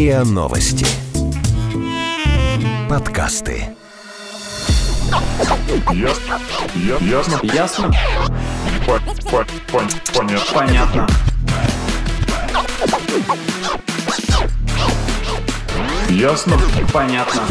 РИА Новости. Подкасты. Ясно. Ясно. Ясно? По- по- пон- Понятно. Понятно. Ясно. Понятно.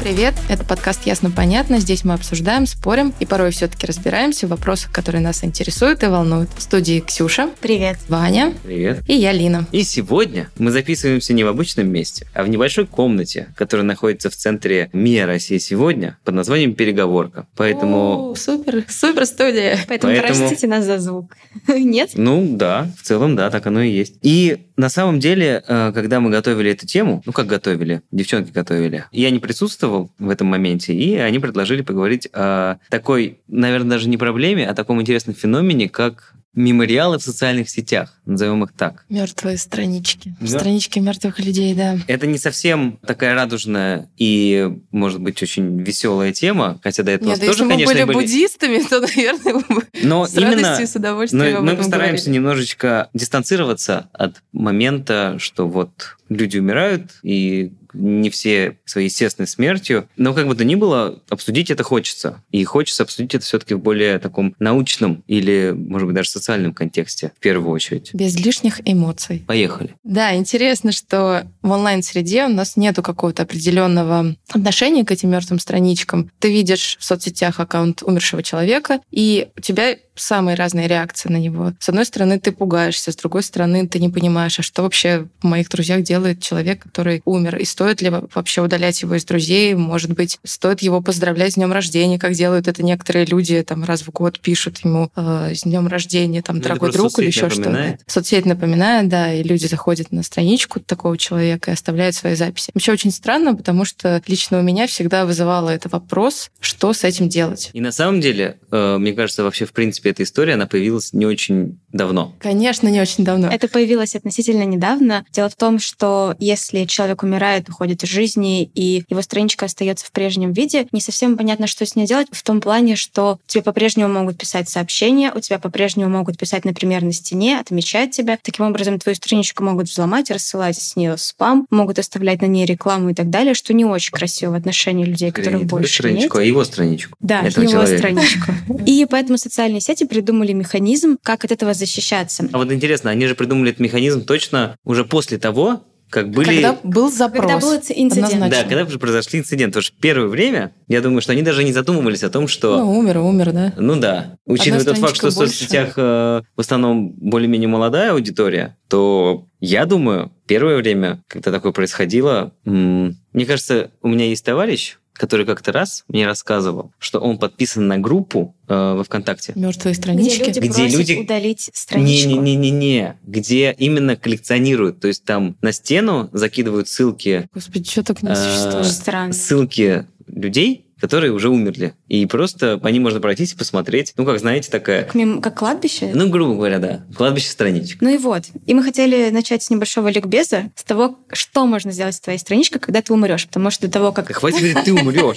Привет, это подкаст «Ясно-понятно». Здесь мы обсуждаем, спорим и порой все-таки разбираемся в вопросах, которые нас интересуют и волнуют. В студии Ксюша, Привет. Ваня Привет. и я, Лина. И сегодня мы записываемся не в обычном месте, а в небольшой комнате, которая находится в центре МИА России сегодня под названием «Переговорка». Поэтому, О, супер, супер студия. Поэтому, Поэтому- простите нас за звук. Нет? ну да, в целом да, так оно и есть. И на самом деле, э, когда мы готовили эту тему, ну как готовили, девчонки готовили, я не присутствовал в этом моменте, и они предложили поговорить о такой, наверное, даже не проблеме, а таком интересном феномене, как мемориалы в социальных сетях, назовем их так. Мертвые странички. Да. Странички мертвых людей, да. Это не совсем такая радужная и, может быть, очень веселая тема, хотя до этого Нет, да тоже, если мы конечно, были были. буддистами, то, наверное, мы бы Но с именно радостью с удовольствием но мы постараемся говорили. немножечко дистанцироваться от момента, что вот люди умирают, и не все своей естественной смертью. Но как бы то ни было, обсудить это хочется. И хочется обсудить это все-таки в более таком научном или, может быть, даже социальном контексте в первую очередь. Без лишних эмоций. Поехали. Да, интересно, что в онлайн-среде у нас нету какого-то определенного отношения к этим мертвым страничкам. Ты видишь в соцсетях аккаунт умершего человека, и у тебя самые разные реакции на него. С одной стороны, ты пугаешься, с другой стороны, ты не понимаешь, а что вообще в моих друзьях делает человек, который умер, и стоит ли вообще удалять его из друзей, может быть, стоит его поздравлять с днем рождения, как делают это некоторые люди, там раз в год пишут ему э, с днем рождения, там, Ну, дорогой друг или еще что-то. Соцсеть напоминает, да, и люди заходят на страничку такого человека и оставляют свои записи. Вообще очень странно, потому что лично у меня всегда вызывало это вопрос, что с этим делать. И на самом деле, э, мне кажется, вообще, в принципе, эта история, она появилась не очень давно. Конечно, не очень давно. Это появилось относительно недавно. Дело в том, что если человек умирает, уходит из жизни, и его страничка остается в прежнем виде, не совсем понятно, что с ней делать, в том плане, что тебе по-прежнему могут писать сообщения, у тебя по-прежнему могут писать, например, на стене, отмечать тебя. Таким образом, твою страничку могут взломать, рассылать с нее спам, могут оставлять на ней рекламу и так далее, что не очень красиво в отношении людей, Скорее, которых не больше нет. страничку, а его страничку. Да, этого его человека. страничку. И поэтому социальные сети придумали механизм, как от этого защищаться. А вот интересно, они же придумали этот механизм точно уже после того, как были... Когда был запрос. Когда был инцидент. Однозначно. Да, когда уже произошли инциденты. Потому что первое время, я думаю, что они даже не задумывались о том, что... Ну, умер, умер, да. Ну да. Учитывая тот факт, что в больше. соцсетях э, в основном более-менее молодая аудитория, то я думаю, первое время, когда такое происходило, мне кажется, у меня есть товарищ, который как-то раз мне рассказывал, что он подписан на группу э, во ВКонтакте. Мертвые Где странички. люди Где просят люди- удалить страничку. Не-не-не-не-не, где именно коллекционируют, то есть там на стену закидывают ссылки, Господи, что так не Э, существует? Странно. ссылки людей, которые уже умерли. И просто по ним можно пройтись и посмотреть. Ну, как знаете, такая... Как, мем- как кладбище? Ну, грубо говоря, да. Кладбище страничек. Ну и вот. И мы хотели начать с небольшого ликбеза, с того, что можно сделать с твоей страничкой, когда ты умрешь. Потому что до того, как... Да хватит говорить, ты умрешь.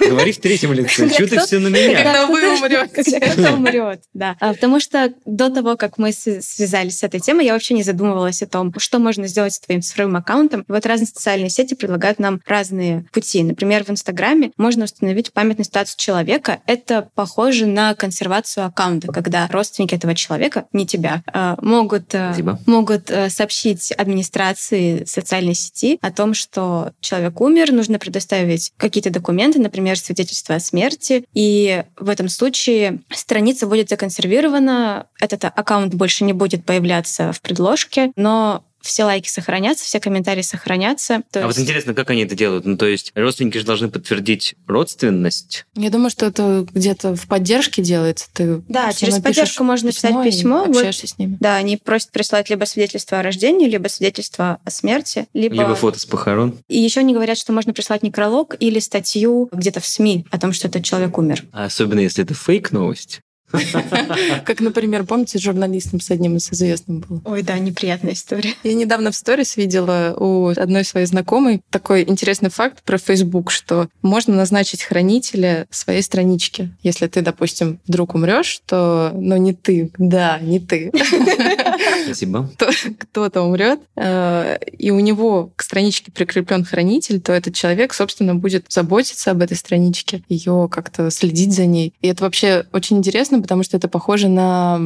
Говори в третьем лице. Чего ты все на меня? Когда вы умрете. Когда кто умрет, да. А, Потому что до того, как мы связались с этой темой, я вообще не задумывалась о том, что можно сделать с твоим цифровым аккаунтом. И вот разные социальные сети предлагают нам разные пути. Например, в Инстаграме можно установить памятную статус человека. Это похоже на консервацию аккаунта, когда родственники этого человека, не тебя, а, могут, Спасибо. могут э, сообщить администрации социальной сети о том, что человек умер, нужно предоставить какие-то документы, например, свидетельство о смерти, и в этом случае страница будет законсервирована, этот аккаунт больше не будет появляться в предложке, но все лайки сохранятся, все комментарии сохранятся. То А вот есть- интересно, как они это делают? Ну, то есть родственники же должны подтвердить родственность. Я думаю, что это где-то в поддержке делается. Ты Да, через поддержку можно написать и письмо, вот. общаешься с ними. Да, они просят прислать либо свидетельство о рождении, либо свидетельство о смерти, либо... Либо фото с похорон. И еще они говорят, что можно прислать некролог или статью где-то в СМИ о том, что этот человек умер. А особенно, если это фейк-новость. Как, например, помните, с журналистом с одним из известным был? Ой, да, неприятная история. Я недавно в сторис видела у одной своей знакомой такой интересный факт про Facebook, что можно назначить хранителя своей странички. Если ты, допустим, вдруг умрешь, то, ну, не ты, да, не ты. Спасибо. Кто-то умрет, э, и у него к страничке прикреплен хранитель, то этот человек, собственно, будет заботиться об этой страничке, ее как-то следить за ней. И это вообще очень интересно, потому что это похоже на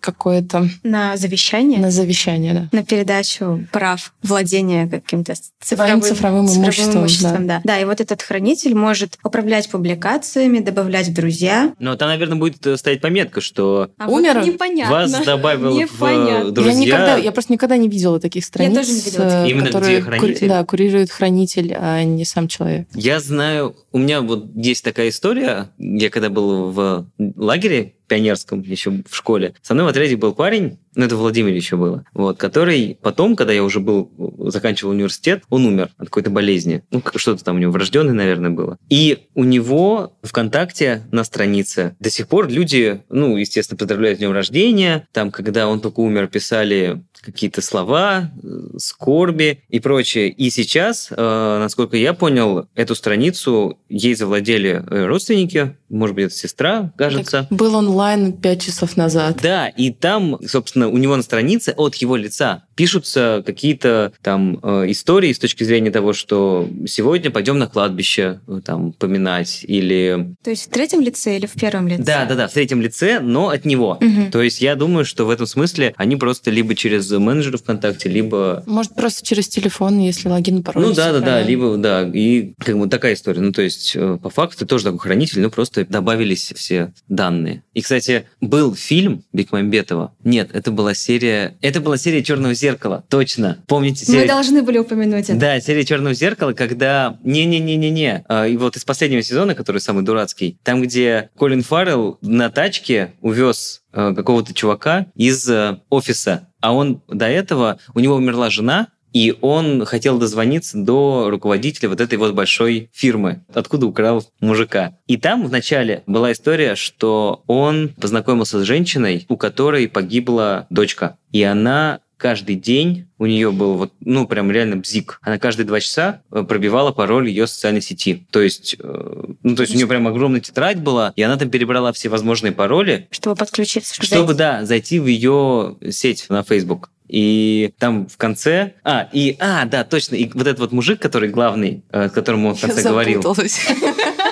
какое-то... На завещание? На завещание, да. На передачу прав владения каким-то цифровым, цифровым, имуществом. имуществом да. да, и вот этот хранитель может управлять публикациями, добавлять в друзья. Но там, наверное, будет э, стоять пометка, что А Умер? вот непонятно. вас добавил в Непонятно. э, друзья. Я, никогда, я просто никогда не видела таких страниц, тоже не видела э. Именно которые где хранитель? да, курирует хранитель, а не сам человек. Я знаю, у меня вот есть такая история. Я когда был в лагере пионерском еще в школе, со мной в отряде был парень, ну это в Владимире еще было, вот, который потом, когда я уже был, заканчивал университет, он умер от какой-то болезни. Ну, что-то там у него врожденное, наверное, было. И у него ВКонтакте на странице до сих пор люди, ну, естественно, поздравляют с днем рождения. Там, когда он только умер, писали какие-то слова, э, скорби и прочее. И сейчас, э, насколько я понял, эту страницу ей завладели э, родственники, может быть, это сестра, кажется. Так, был онлайн пять часов назад. Да, и там, собственно, у него на странице от его лица пишутся какие-то там э, истории с точки зрения того, что сегодня пойдем на кладбище э, там поминать или... То есть в третьем лице или в первом лице? Да, да, да, в третьем лице, но от него. Мгм. То есть я думаю, что в этом смысле они просто либо через менеджера ВКонтакте, либо Может, просто через телефон, если логин, пароль. ну да, да, да, либо да, и как бы такая история. Ну то есть э, по факту тоже такой хранитель, но просто добавились все данные. И кстати был фильм Бекмамбетова. Нет, это была серия, это была серия Черного зеркала, точно. Помните Мы серию? должны были упомянуть это. Да, серия Черного зеркала, когда не-не-не-не-не, а, и вот из последнего сезона, который самый дурацкий, там, где Колин Фаррелл на тачке увез э, какого-то чувака из э, офиса, а он до этого, у него умерла жена, и он хотел дозвониться до руководителя вот этой вот большой фирмы, откуда украл мужика. И там вначале была история, что он познакомился с женщиной, у которой погибла дочка. И она каждый день у нее был вот, ну, прям реально бзик. Она каждые два часа э, пробивала пароль ее социальной сети. То есть, э, ну, то есть у нее прям огромная тетрадь была, и она там перебрала все возможные пароли, Чтобы подключиться. чтобы, да, зайти в ее сеть на Facebook. И там в конце... А, и... А, да, точно. И вот этот вот мужик, который главный, э, которому он в конце Я говорил.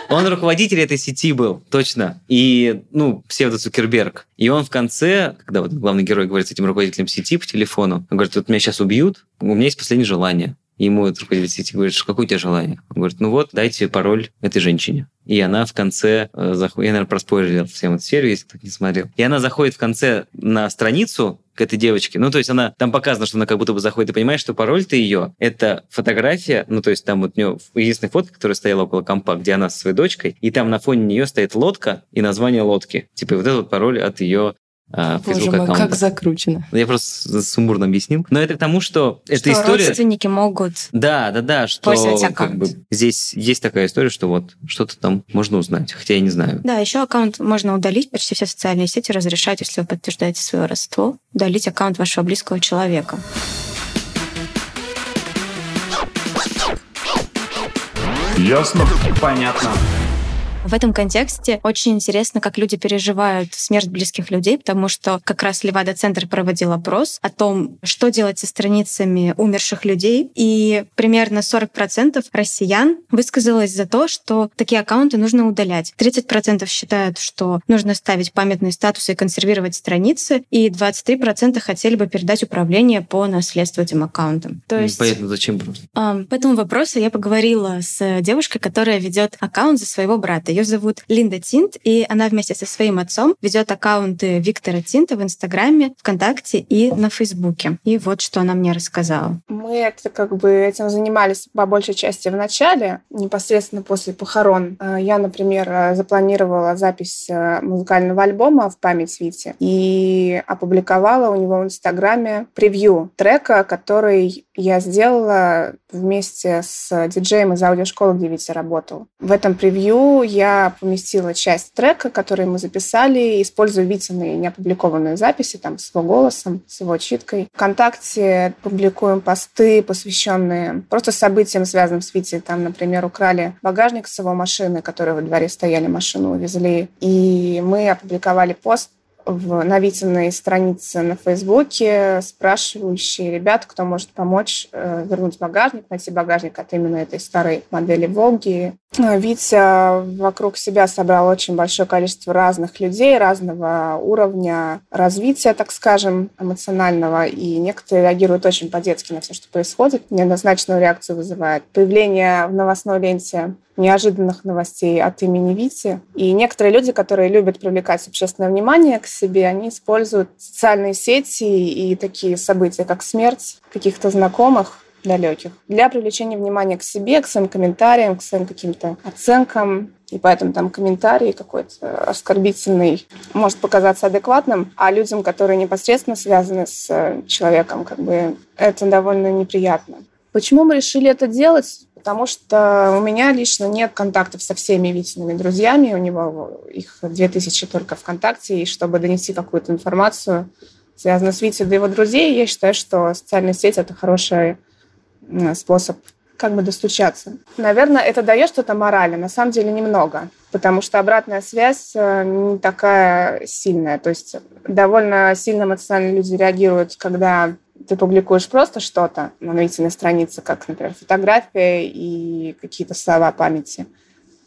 он руководитель этой сети был, точно. И, ну, псевдо Цукерберг. И он в конце, когда вот главный герой говорит с этим руководителем сети по телефону, он говорит, вот меня сейчас убьют, у меня есть последнее желание. Ему этот руководитель сети говорит, какое у тебя желание? Он говорит, ну вот, дайте пароль этой женщине. И она в конце э, заходит, я, наверное, проспойлерил всем эту серию, если кто не смотрел. И она заходит в конце на страницу к этой девочке. Ну, то есть она там показано, что она как будто бы заходит и понимает, что пароль-то ее это фотография, ну, то есть там вот у нее единственная фотка, которая стояла около компа, где она со своей дочкой, и там на фоне нее стоит лодка и название лодки. Типа вот этот вот пароль от ее Боже Facebook мой, аккаунта. как закручено. Я просто сумбурно объяснил. Но это к тому, что, эта Что история... родственники могут Да, да, да, что как аккаунт. бы здесь есть такая история, что вот что-то там можно узнать, хотя я не знаю. Да, еще аккаунт можно удалить. Почти все социальные сети разрешают, если вы подтверждаете свое родство, удалить аккаунт вашего близкого человека. Ясно? Понятно. В этом контексте очень интересно, как люди переживают смерть близких людей, потому что как раз Левада-центр проводил опрос о том, что делать со страницами умерших людей, и примерно 40% россиян высказалось за то, что такие аккаунты нужно удалять. 30% считают, что нужно ставить памятные статусы и консервировать страницы, и 23% хотели бы передать управление по наследству этим аккаунтам. То есть... Понятно, зачем просто. А, По этому вопросу я поговорила с девушкой, которая ведет аккаунт за своего брата. Ее зовут Линда Тинт, и она вместе со своим отцом ведет аккаунты Виктора Тинта в Инстаграме, ВКонтакте и на Фейсбуке. И вот что она мне рассказала. Мы это как бы этим занимались по большей части в начале, непосредственно после похорон. Э, Я, например, э, запланировала запись э, музыкального альбома в память Вити и опубликовала у него в Инстаграме превью трека, который я сделала вместе с диджеем из аудиошколы, где Витя работал. В этом превью я я поместила часть трека, который мы записали, используя Витины неопубликованные записи там с его голосом, с его читкой. Вконтакте публикуем посты, посвященные просто событиям, связанным с Витей. Там, например, украли багажник с его машины, который во дворе стояли, машину увезли. И мы опубликовали пост в, на Витиной странице на Фейсбуке спрашивающие ребят, кто может помочь э, вернуть багажник, найти багажник от именно этой старой модели Волги. Э, Витя вокруг себя собрал очень большое количество разных людей, разного уровня развития, так скажем, эмоционального, и некоторые реагируют очень по-детски на все, что происходит. Неоднозначную реакцию вызывает появление в новостной ленте неожиданных новостей от имени Вити. И некоторые люди, которые любят привлекать общественное внимание к себе, они используют социальные сети и такие события, как смерть каких-то знакомых, далеких, для привлечения внимания к себе, к своим комментариям, к своим каким-то оценкам. И поэтому там комментарий какой-то оскорбительный может показаться адекватным, а людям, которые непосредственно связаны с человеком, как бы это довольно неприятно. Почему мы решили это делать? потому что у меня лично нет контактов со всеми Витиными друзьями, у него их 2000 только ВКонтакте, и чтобы донести какую-то информацию, связанную с Витей до его друзей, я считаю, что социальная сеть – это хороший способ как бы достучаться. Наверное, это дает что-то морально, на самом деле немного, потому что обратная связь э, не такая сильная. То есть довольно сильно эмоционально люди реагируют, когда ты публикуешь просто что-то на новительной странице, как, например, фотография и какие-то слова памяти.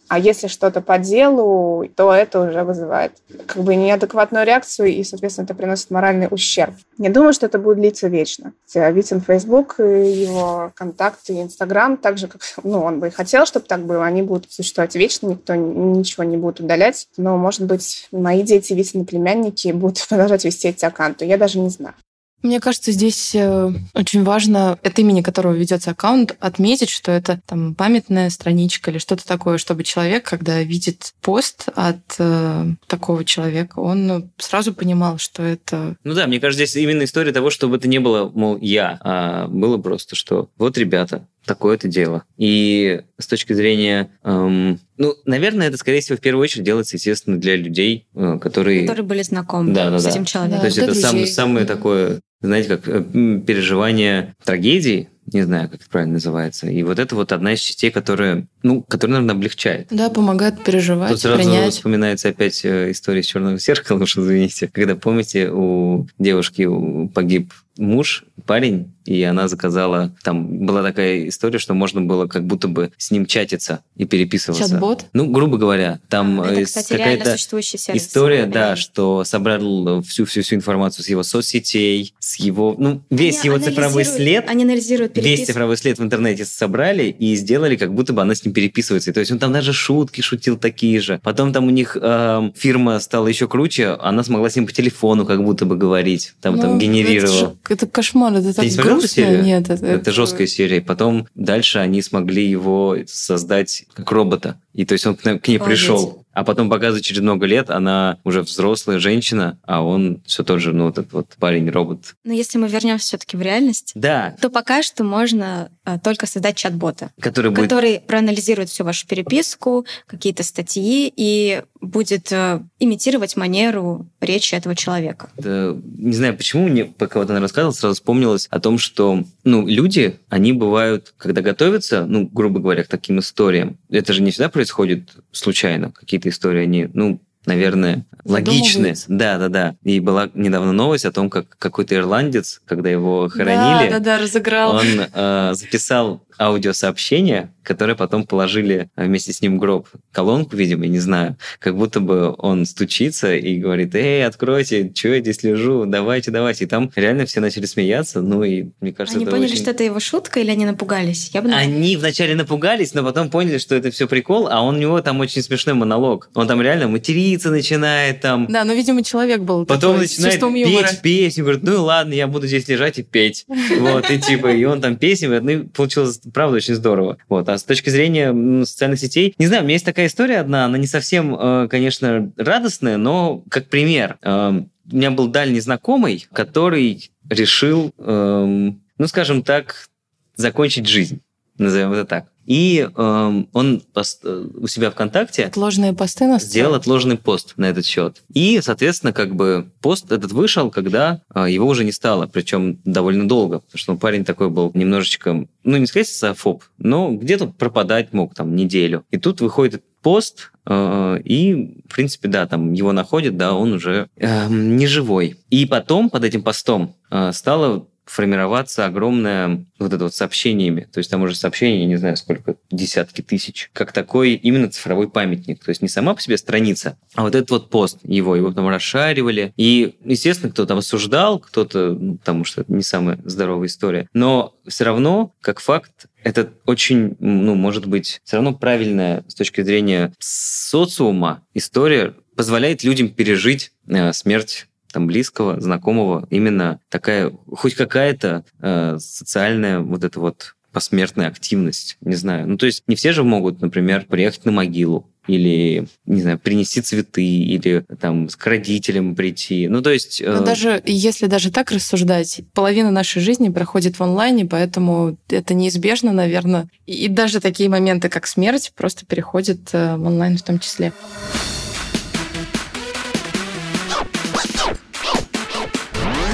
А если что-то по делу, то это уже вызывает как бы неадекватную реакцию, и, соответственно, это приносит моральный ущерб. Не думаю, что это будет длиться вечно. Витин Facebook, его контакты, Инстаграм, так же, как ну, он бы и хотел, чтобы так было, они будут существовать вечно, никто ничего не будет удалять. Но, может быть, мои дети, Витины племянники будут продолжать вести эти аккаунты. Я даже не знаю. Мне кажется, здесь э, очень важно от имени которого ведется аккаунт отметить, что это там памятная страничка или что-то такое, чтобы человек, когда видит пост от э, такого человека, он сразу понимал, что это... Ну да, мне кажется, здесь именно история того, чтобы это не было, мол, я, а было просто, что вот, ребята, такое-то дело. И с точки зрения... Эм, ну, наверное, это, скорее всего, в первую очередь делается, естественно, для людей, э, которые... Которые были знакомы да, да, с да. этим человеком. То есть это сам, самое такое знаете, как э, переживание трагедии, не знаю, как это правильно называется. И вот это вот одна из частей, которая, ну, которая, наверное, облегчает. Да, помогает переживать, Тут сразу принять. вспоминается опять э, история из черного зеркала, уж извините. Когда, помните, у девушки погиб муж, парень, и она заказала... Там была такая история, что можно было как будто бы с ним чатиться и переписываться. Чат-бот? Ну, грубо говоря, там Это, э, кстати, реально какая-то история, да, что собрал всю-всю-всю информацию с его соцсетей, с его... Ну, весь Они его цифровой след Они анализируют Весь переписку. цифровой след в интернете собрали и сделали, как будто бы она с ним переписывается. То есть он там даже шутки шутил такие же. Потом там у них эм, фирма стала еще круче, она смогла с ним по телефону как будто бы говорить, там, Ну, там Это, генерировала. Это кошмар, это так не смотрел серию? Нет, это, Это жесткая серия. Потом дальше они смогли его создать как робота. И то есть он к ней Обалдеть. пришел. А потом показывают через много лет, она уже взрослая женщина, а он все тот же, ну, вот этот вот парень-робот. Но если мы вернемся все-таки в реальность, Да, то пока что можно а, только создать чат-бота, который будет который проанализирует всю вашу переписку, какие-то статьи и будет э, имитировать манеру речи этого человека. Да, не знаю, почему мне, пока вот она рассказывала, сразу вспомнилось о том, что, ну, люди, они бывают, когда готовятся, ну, грубо говоря, к таким историям, это же не всегда происходит случайно, какие-то истории, они, ну, наверное. Задумываются. Да, да, да. И была недавно новость о том, как какой-то ирландец, когда его хоронили, Да, да, да, разыграл. он э, записал аудиосообщение, которое потом положили э, вместе с ним в гроб. Колонку, видимо, не знаю. Как будто бы он стучится и говорит, эй, откройте, что я здесь лежу, давайте, давайте. И там реально все начали смеяться. Ну и мне кажется, Они это поняли, очень- что это его шутка, или они напугались? Я бы. Они вначале напугались, но потом поняли, что это все прикол, а он, у него там очень смешной монолог. Он там реально материться начинает, там Да, но, видимо, человек был Потом такой, начинает чувством юмора. петь песню, говорит, ну ладно, я буду здесь лежать и петь. Вот, и типа, и он там песни, поет, ну, и получилось, правда, очень здорово. Вот, а с точки зрения социальных сетей, не знаю, у меня есть такая история одна, она не совсем, э, конечно, радостная, но как пример. Э, У меня был дальний знакомый, который решил, эм, ну, скажем так, закончить жизнь. Назовем это так. И э, он пост, у себя ВКонтакте Отложенные посты на сделал отложенный пост на этот счет. И, соответственно, как бы пост этот вышел, когда э, его уже не стало, причем довольно долго, потому что ну, парень такой был немножечко, ну, не сказать социофоб, но где-то пропадать мог там неделю. И тут выходит пост, э, и, в принципе, да, там его находят, да, он уже э, не живой. И потом под этим постом э, стало формироваться огромное вот это вот сообщениями. То есть там уже сообщения, я не знаю, сколько, десятки тысяч. Как такой именно цифровой памятник. То есть не сама по себе страница, а вот этот вот пост его. Его потом расшаривали. И, естественно, кто-то там осуждал, кто-то, ну, потому что это не самая здоровая история. Но все равно, как факт, это очень, ну, может быть, все равно правильная с точки зрения социума история позволяет людям пережить э, смерть там близкого, знакомого, именно такая, хоть какая-то э, социальная вот эта вот посмертная активность, не знаю. Ну, то есть не все же могут, например, приехать на могилу или, не знаю, принести цветы, или там к родителям прийти. Ну, то есть... Э... даже если даже так рассуждать, половина нашей жизни проходит в онлайне, поэтому это неизбежно, наверное. И даже такие моменты, как смерть, просто переходят э, в онлайн в том числе.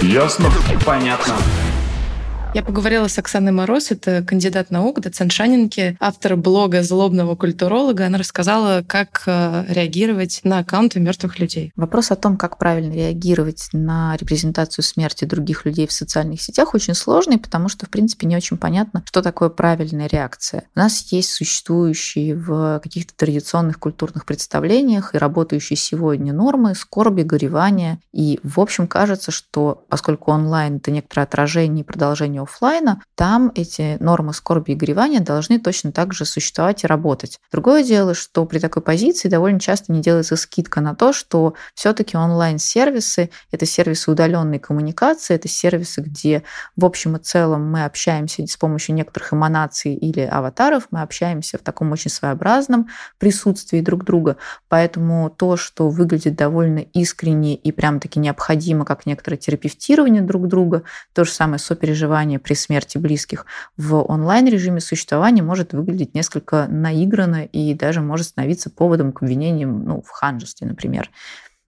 Ясно? Понятно. Я поговорила с Оксаной Мороз, это кандидат наук, доцент Шанинки, автор блога «Злобного культуролога». Она рассказала, как э, реагировать на аккаунты мертвых людей. Вопрос о том, как правильно реагировать на репрезентацию смерти других людей в социальных сетях, очень сложный, потому что, в принципе, не очень понятно, что такое правильная реакция. У нас есть существующие в каких-то традиционных культурных представлениях и работающие сегодня нормы скорби, горевания. И, в общем, кажется, что поскольку онлайн — это некоторое отражение и продолжение офлайна, там эти нормы скорби и горевания должны точно так же существовать и работать. Другое дело, что при такой позиции довольно часто не делается скидка на то, что все-таки онлайн-сервисы — это сервисы удаленной коммуникации, это сервисы, где в общем и целом мы общаемся с помощью некоторых эманаций или аватаров, мы общаемся в таком очень своеобразном присутствии друг друга. Поэтому то, что выглядит довольно искренне и прям-таки необходимо, как некоторое терапевтирование друг друга, то же самое сопереживание при смерти близких в онлайн-режиме существования может выглядеть несколько наигранно и даже может становиться поводом к обвинениям ну, в ханжестве, например.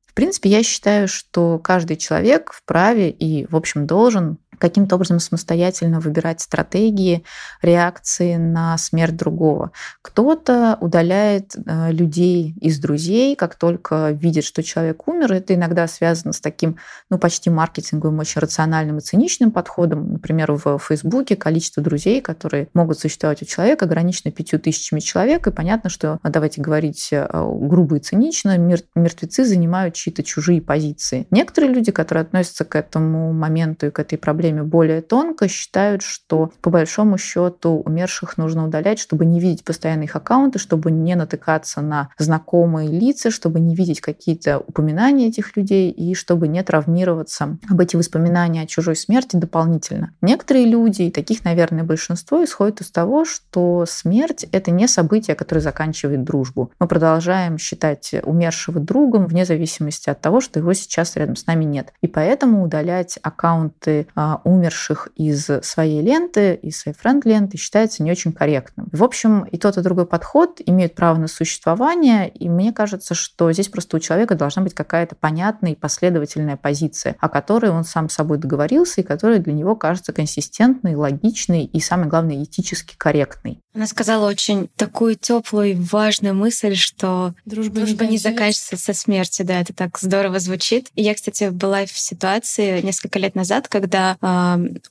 В принципе, я считаю, что каждый человек вправе и, в общем, должен каким-то образом самостоятельно выбирать стратегии реакции на смерть другого. Кто-то удаляет э, людей из друзей, как только видит, что человек умер. Это иногда связано с таким, ну, почти маркетинговым, очень рациональным и циничным подходом. Например, в Фейсбуке количество друзей, которые могут существовать у человека, ограничено пятью тысячами человек. И понятно, что, а, давайте говорить э, грубо и цинично, мертвецы занимают чьи-то чужие позиции. Некоторые люди, которые относятся к этому моменту и к этой проблеме проблеме более тонко, считают, что по большому счету умерших нужно удалять, чтобы не видеть постоянно их аккаунты, чтобы не натыкаться на знакомые лица, чтобы не видеть какие-то упоминания этих людей и чтобы не травмироваться об эти воспоминания о чужой смерти дополнительно. Некоторые люди, и таких, наверное, большинство, исходят из того, что смерть — это не событие, которое заканчивает дружбу. Мы продолжаем считать умершего другом вне зависимости от того, что его сейчас рядом с нами нет. И поэтому удалять аккаунты а, умерших из своей ленты, из своей френд-ленты считается не очень корректным. В общем, и тот, и другой подход имеют право на существование, и мне кажется, что здесь просто у человека должна быть какая-то понятная и последовательная позиция, о которой он сам с собой договорился и которая для него кажется консистентной, логичной и, самое главное, этически корректной. Она сказала очень такую теплую и важную мысль, что дружба, дружба не, не заканчивается со смертью. Да, это так здорово звучит. И я, кстати, была в ситуации несколько лет назад, когда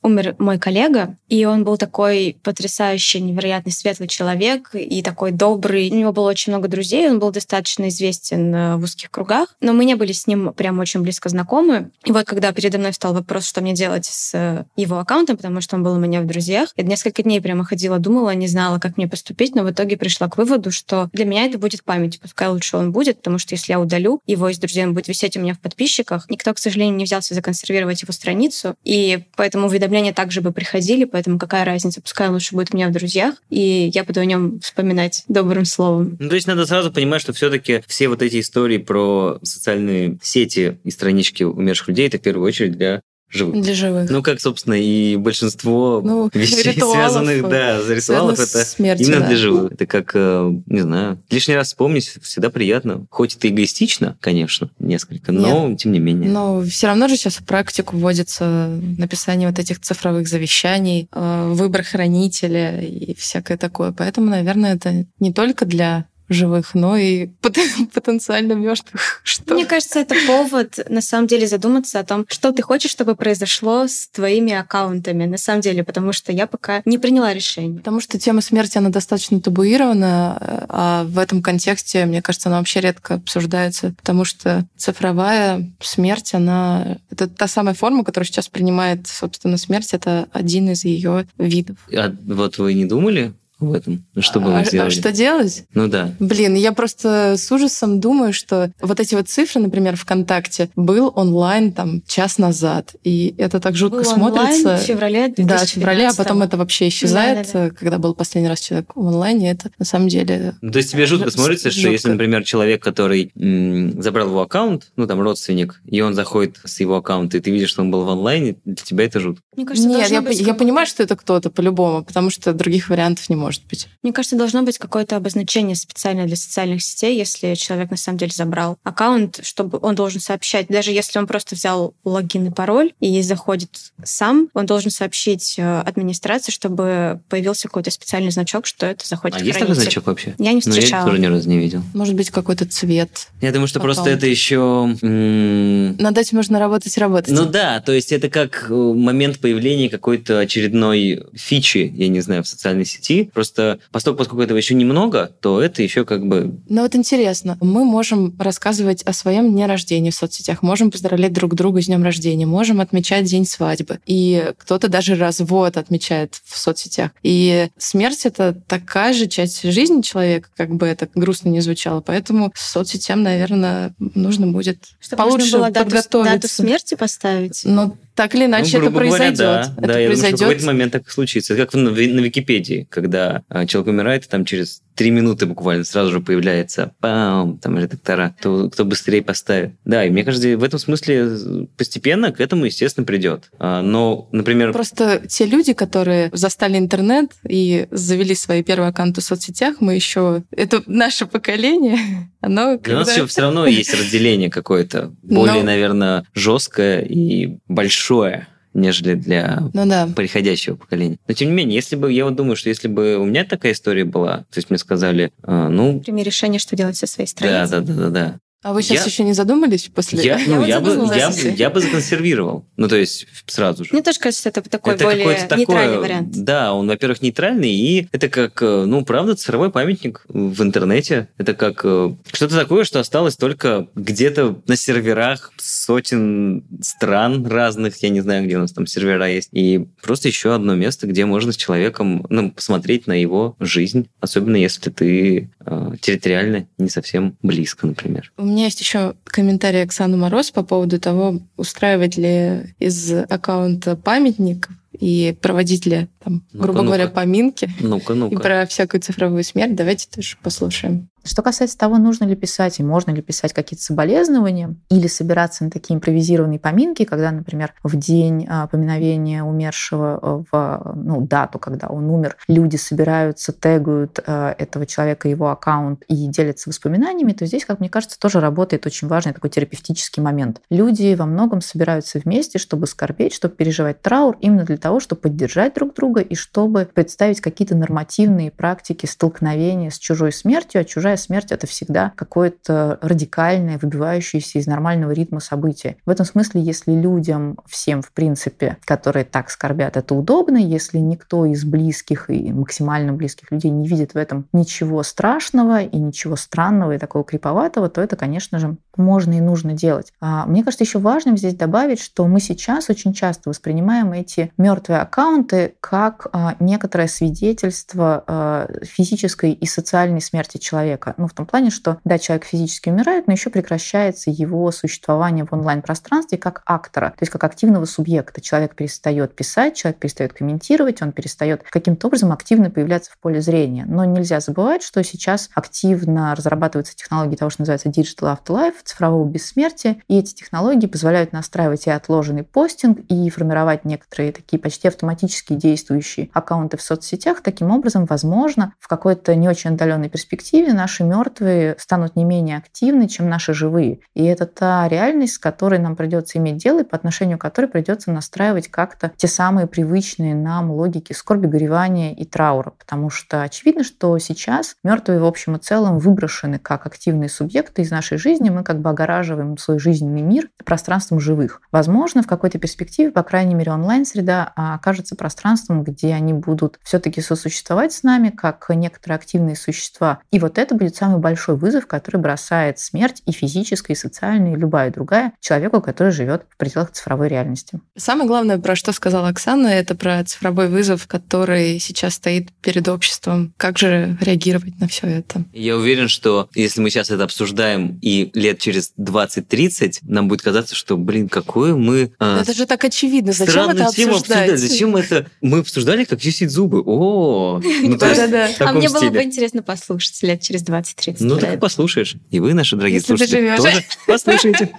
умер мой коллега, и он был такой потрясающий, невероятный, светлый человек и такой добрый. У него было очень много друзей, он был достаточно известен э, в узких кругах, но мы не были с ним прям очень близко знакомы. И вот когда передо мной встал вопрос, что мне делать с э, его аккаунтом, потому что он был у меня в друзьях, я несколько дней прямо ходила, думала, не знала, как мне поступить, но в итоге пришла к выводу, что для меня это будет память, пускай лучше он будет, потому что если я удалю его из друзей, он будет висеть у меня в подписчиках. Никто, к сожалению, не взялся законсервировать его страницу, и поэтому уведомления также бы приходили, поэтому какая разница, пускай лучше будет у меня в друзьях, и я буду о нем вспоминать добрым словом. Ну, то есть надо сразу понимать, что все-таки все вот эти истории про социальные сети и странички умерших людей, это в первую очередь для живых. Для живых. Ну, как, собственно, и большинство Ну, вещей, ритуалов, связанных, да, за ритуалов, это смертью, именно да. для живых. Это как, э, не знаю, лишний раз вспомнить всегда приятно. Хоть это эгоистично, конечно, несколько, но тем не менее. Но все равно же сейчас в практику вводится написание вот этих цифровых завещаний, э, выбор хранителя и всякое такое. Поэтому, наверное, это не только для живых, но и пот- потенциально мертвых. Что? Мне кажется, это повод на самом деле задуматься о том, что ты хочешь, чтобы произошло с твоими аккаунтами, на самом деле, потому что я пока не приняла решение. Потому что тема смерти, она достаточно табуирована, а в этом контексте, мне кажется, она вообще редко обсуждается, потому что цифровая смерть, она... Это та самая форма, которая сейчас принимает, собственно, смерть, это один из ее видов. А вот вы не думали об этом? Ну, Что бы а, вы а сделали? что делать? Ну да. Блин, я просто с ужасом думаю, что вот эти вот цифры, например, ВКонтакте, был онлайн там час назад, и это так жутко Был смотрится. онлайн в феврале Да, в феврале, а потом 2019-го. это вообще исчезает, Да-да-да. когда был последний раз человек в онлайне. Это на самом деле Ну, То есть тебе жутко Жу- смотрится, что жутко. если, например, человек, который м, забрал его аккаунт, ну там родственник, и он заходит с его аккаунта, и ты видишь, что он был в онлайне, для тебя это жутко. Мне кажется, Нет, я, быть я понимаю, что это кто-то по-любому, потому что других вариантов не может быть. Мне кажется, должно быть какое-то обозначение специально для социальных сетей, если человек на самом деле забрал аккаунт, чтобы он должен сообщать, даже если он просто взял логин и пароль и заходит сам, он должен сообщить э, администрации, чтобы появился какой-то специальный значок, что это заходит А в есть такой хранитель. значок вообще? Я не Ну, я встречала. тоже ни разу не видел. Может быть, какой-то цвет. Я думаю, что просто Аккаунт. это еще... Над этим можно работать и работать. Ну да, то есть это как э, момент появления какой-то очередной фичи, я не знаю, в социальной сети. Просто поскольку, поскольку этого еще немного, то это еще как бы... Но вот интересно, мы можем рассказывать о своем дне рождения в соцсетях, можем поздравлять друг друга с днем рождения, можем отмечать день свадьбы. И кто-то даже развод отмечает в соцсетях. И смерть — это такая же часть жизни человека, как бы это грустно не звучало. Поэтому соцсетям, наверное, нужно будет Чтобы получше можно было дату, подготовиться. дату смерти поставить. Но так или иначе ну, это грубо говоря, произойдет. да. это да, я думаю, что в произойдет. какой-то момент так и случится. Это как на, на Википедии, когда а, человек умирает, и там через три минуты буквально сразу же появляется пам, там редактора, кто, кто быстрее поставит. Да, и мне кажется, в этом смысле постепенно к этому, естественно, придет. А, но, например, Просто те люди, которые застали интернет и завели свои первые аккаунты в соцсетях, мы еще... Это наше поколение, оно... Для нас когда- еще все равно есть разделение какое-то, более, Но- наверное, жесткое и большое, нежели для Ну да. приходящего поколения. Но тем не менее, если бы, я вот думаю, что если бы у меня такая история была, то есть мне сказали, а, ну, Прими решение, что делать со своей да, страницей. да, да, да, да. А вы сейчас Я- еще не задумались после... Я, ну, я, бы, я, я бы законсервировал. Ну, то есть сразу же. Мне тоже кажется, это такой это более нейтральный такой, вариант. Да, он, во-первых, нейтральный, и это как, э, ну, правда, цифровой памятник в интернете. Это как э, что-то такое, что осталось только где-то на серверах сотен стран разных, я не знаю, где у нас там сервера есть, и просто еще одно место, где можно с человеком, ну, посмотреть на его жизнь, особенно если ты э, территориально не совсем близко, например. У меня есть еще комментарий Оксаны Мороз по поводу того, устраивать ли из аккаунта памятник и проводить ли, там, Ну-ка, грубо говоря, ну-ка. поминки Ну-ка, и ну-ка. про всякую цифровую смерть. Давайте тоже послушаем. Что касается того, нужно ли писать и можно ли писать какие-то соболезнования или собираться на такие импровизированные поминки, когда, например, в день а, поминовения умершего, а, в ну, дату, когда он умер, люди собираются, тегают а, этого человека, его аккаунт и делятся воспоминаниями, то здесь, как мне кажется, тоже работает очень важный такой терапевтический момент. Люди во многом собираются вместе, чтобы скорбеть, чтобы переживать траур, именно для того, чтобы поддержать друг друга и чтобы представить какие-то нормативные практики столкновения с чужой смертью, а чужая смерть это всегда какое-то радикальное, выбивающееся из нормального ритма события. В этом смысле, если людям, всем в принципе, которые так скорбят, это удобно, если никто из близких и максимально близких людей не видит в этом ничего страшного и ничего странного и такого криповатого, то это, конечно же, можно и нужно делать. А, Мне кажется, еще важным здесь добавить, что мы сейчас очень часто воспринимаем эти мертвые аккаунты как а, некоторое свидетельство а, физической и социальной смерти человека. Ну, в том плане, что, да, человек физически умирает, но еще прекращается его существование в онлайн-пространстве как актора, то есть как активного субъекта. Человек перестает писать, человек перестает комментировать, он перестает каким-то образом активно появляться в поле зрения. Но нельзя забывать, что сейчас активно разрабатываются технологии того, что называется Digital Afterlife, цифрового бессмертия, и эти технологии позволяют настраивать и отложенный постинг, и формировать некоторые такие почти автоматически действующие аккаунты в соцсетях. Таким образом, возможно, в какой-то не очень отдаленной перспективе наши мертвые станут не менее активны, чем наши живые. И это та реальность, с которой нам придется иметь дело, и по отношению к которой придется настраивать как-то те самые привычные нам логики скорби, горевания и траура. Потому что очевидно, что сейчас мертвые в общем и целом выброшены как активные субъекты из нашей жизни. Мы как бы огораживаем свой жизненный мир пространством живых. Возможно, в какой-то перспективе, по крайней мере, онлайн-среда окажется пространством, где они будут все-таки сосуществовать с нами, как некоторые активные существа. И вот это будет самый большой вызов, который бросает смерть и физическая, и социальная, и любая другая человеку, который живет в пределах цифровой реальности. Самое главное, про что сказала Оксана, это про цифровой вызов, который сейчас стоит перед обществом. Как же реагировать на все это? Я уверен, что если мы сейчас это обсуждаем и лет через 20-30, нам будет казаться, что, блин, какое мы... А, это же так очевидно. Зачем это обсуждать? обсуждать? Зачем это? Мы обсуждали, как чистить зубы. О, ну, да, А мне было бы интересно послушать лет через 20-30. Ну, так послушаешь. И вы, наши дорогие слушатели, тоже послушайте.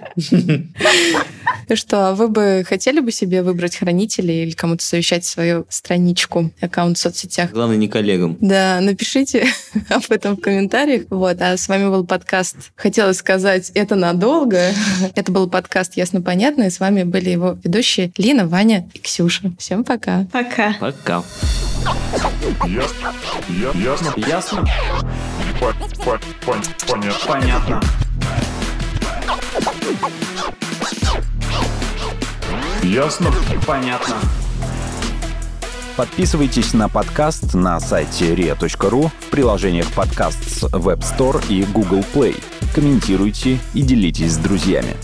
Ну что, а вы бы хотели бы себе выбрать хранителей или кому-то совещать свою страничку, аккаунт в соцсетях? Главное, не коллегам. Да, напишите об этом в комментариях. Вот, а с вами был подкаст «Хотела сказать, это надолго». Это был подкаст «Ясно-понятно», и с вами были его ведущие Лина, Ваня и Ксюша. Всем пока. Пока. Пока. Ясно. Ясно. Ясно. Понятно. Понятно. Ясно. Понятно. Подписывайтесь на подкаст на сайте ria.ru в приложениях подкаст с Web Store и Google Play. Комментируйте и делитесь с друзьями.